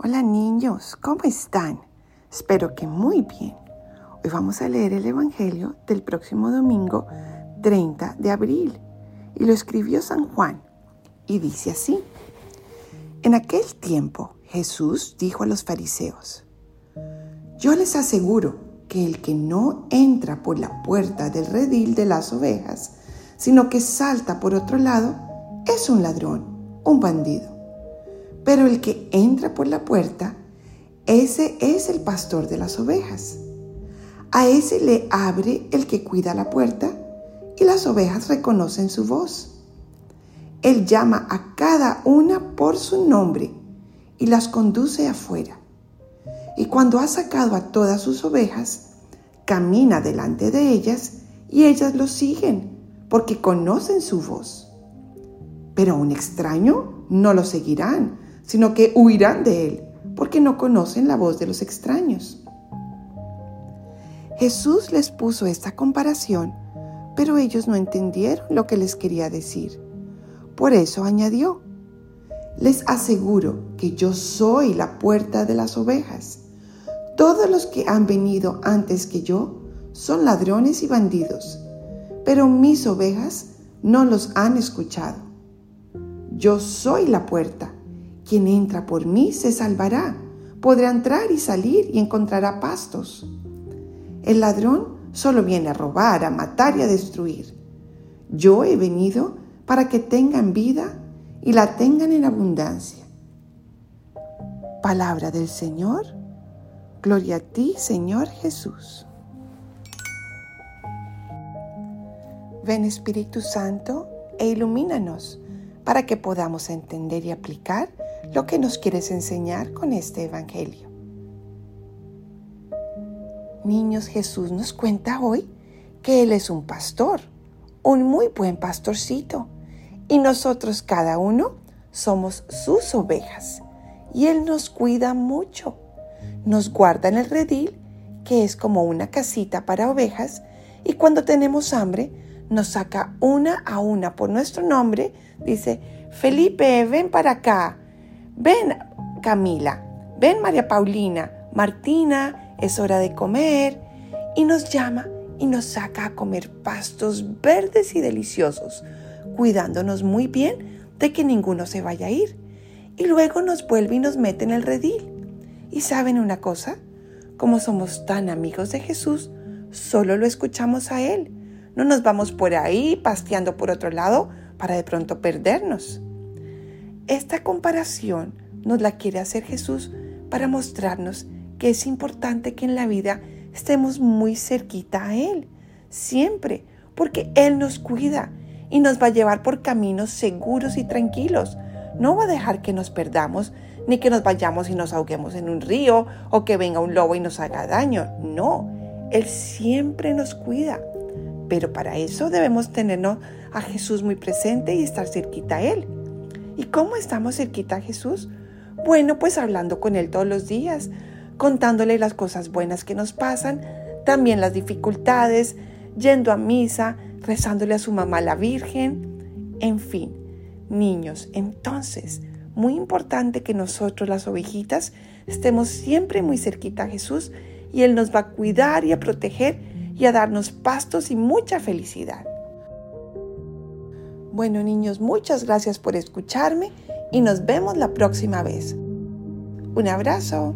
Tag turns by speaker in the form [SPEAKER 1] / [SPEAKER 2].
[SPEAKER 1] Hola niños, ¿cómo están? Espero que muy bien. Hoy vamos a leer el Evangelio del próximo domingo 30 de abril y lo escribió San Juan y dice así. En aquel tiempo Jesús dijo a los fariseos, yo les aseguro que el que no entra por la puerta del redil de las ovejas, sino que salta por otro lado, es un ladrón, un bandido. Pero el que entra por la puerta, ese es el pastor de las ovejas. A ese le abre el que cuida la puerta y las ovejas reconocen su voz. Él llama a cada una por su nombre y las conduce afuera. Y cuando ha sacado a todas sus ovejas, camina delante de ellas y ellas lo siguen porque conocen su voz. Pero a un extraño no lo seguirán, sino que huirán de él porque no conocen la voz de los extraños. Jesús les puso esta comparación, pero ellos no entendieron lo que les quería decir. Por eso añadió, les aseguro que yo soy la puerta de las ovejas. Todos los que han venido antes que yo son ladrones y bandidos, pero mis ovejas no los han escuchado. Yo soy la puerta. Quien entra por mí se salvará. Podrá entrar y salir y encontrará pastos. El ladrón solo viene a robar, a matar y a destruir. Yo he venido para que tengan vida y la tengan en abundancia. Palabra del Señor. Gloria a ti, Señor Jesús. Ven Espíritu Santo e ilumínanos para que podamos entender y aplicar lo que nos quieres enseñar con este Evangelio. Niños, Jesús nos cuenta hoy que Él es un pastor, un muy buen pastorcito, y nosotros cada uno somos sus ovejas, y Él nos cuida mucho nos guarda en el redil, que es como una casita para ovejas, y cuando tenemos hambre, nos saca una a una por nuestro nombre, dice, Felipe, ven para acá, ven Camila, ven María Paulina, Martina, es hora de comer, y nos llama y nos saca a comer pastos verdes y deliciosos, cuidándonos muy bien de que ninguno se vaya a ir. Y luego nos vuelve y nos mete en el redil. Y saben una cosa, como somos tan amigos de Jesús, solo lo escuchamos a Él. No nos vamos por ahí pasteando por otro lado para de pronto perdernos. Esta comparación nos la quiere hacer Jesús para mostrarnos que es importante que en la vida estemos muy cerquita a Él, siempre, porque Él nos cuida y nos va a llevar por caminos seguros y tranquilos. No va a dejar que nos perdamos ni que nos vayamos y nos ahoguemos en un río o que venga un lobo y nos haga daño. No, Él siempre nos cuida. Pero para eso debemos tenernos a Jesús muy presente y estar cerquita a Él. ¿Y cómo estamos cerquita a Jesús? Bueno, pues hablando con Él todos los días, contándole las cosas buenas que nos pasan, también las dificultades, yendo a misa, rezándole a su mamá la Virgen, en fin, niños, entonces muy importante que nosotros las ovejitas estemos siempre muy cerquita a Jesús y Él nos va a cuidar y a proteger y a darnos pastos y mucha felicidad. Bueno niños, muchas gracias por escucharme y nos vemos la próxima vez. Un abrazo.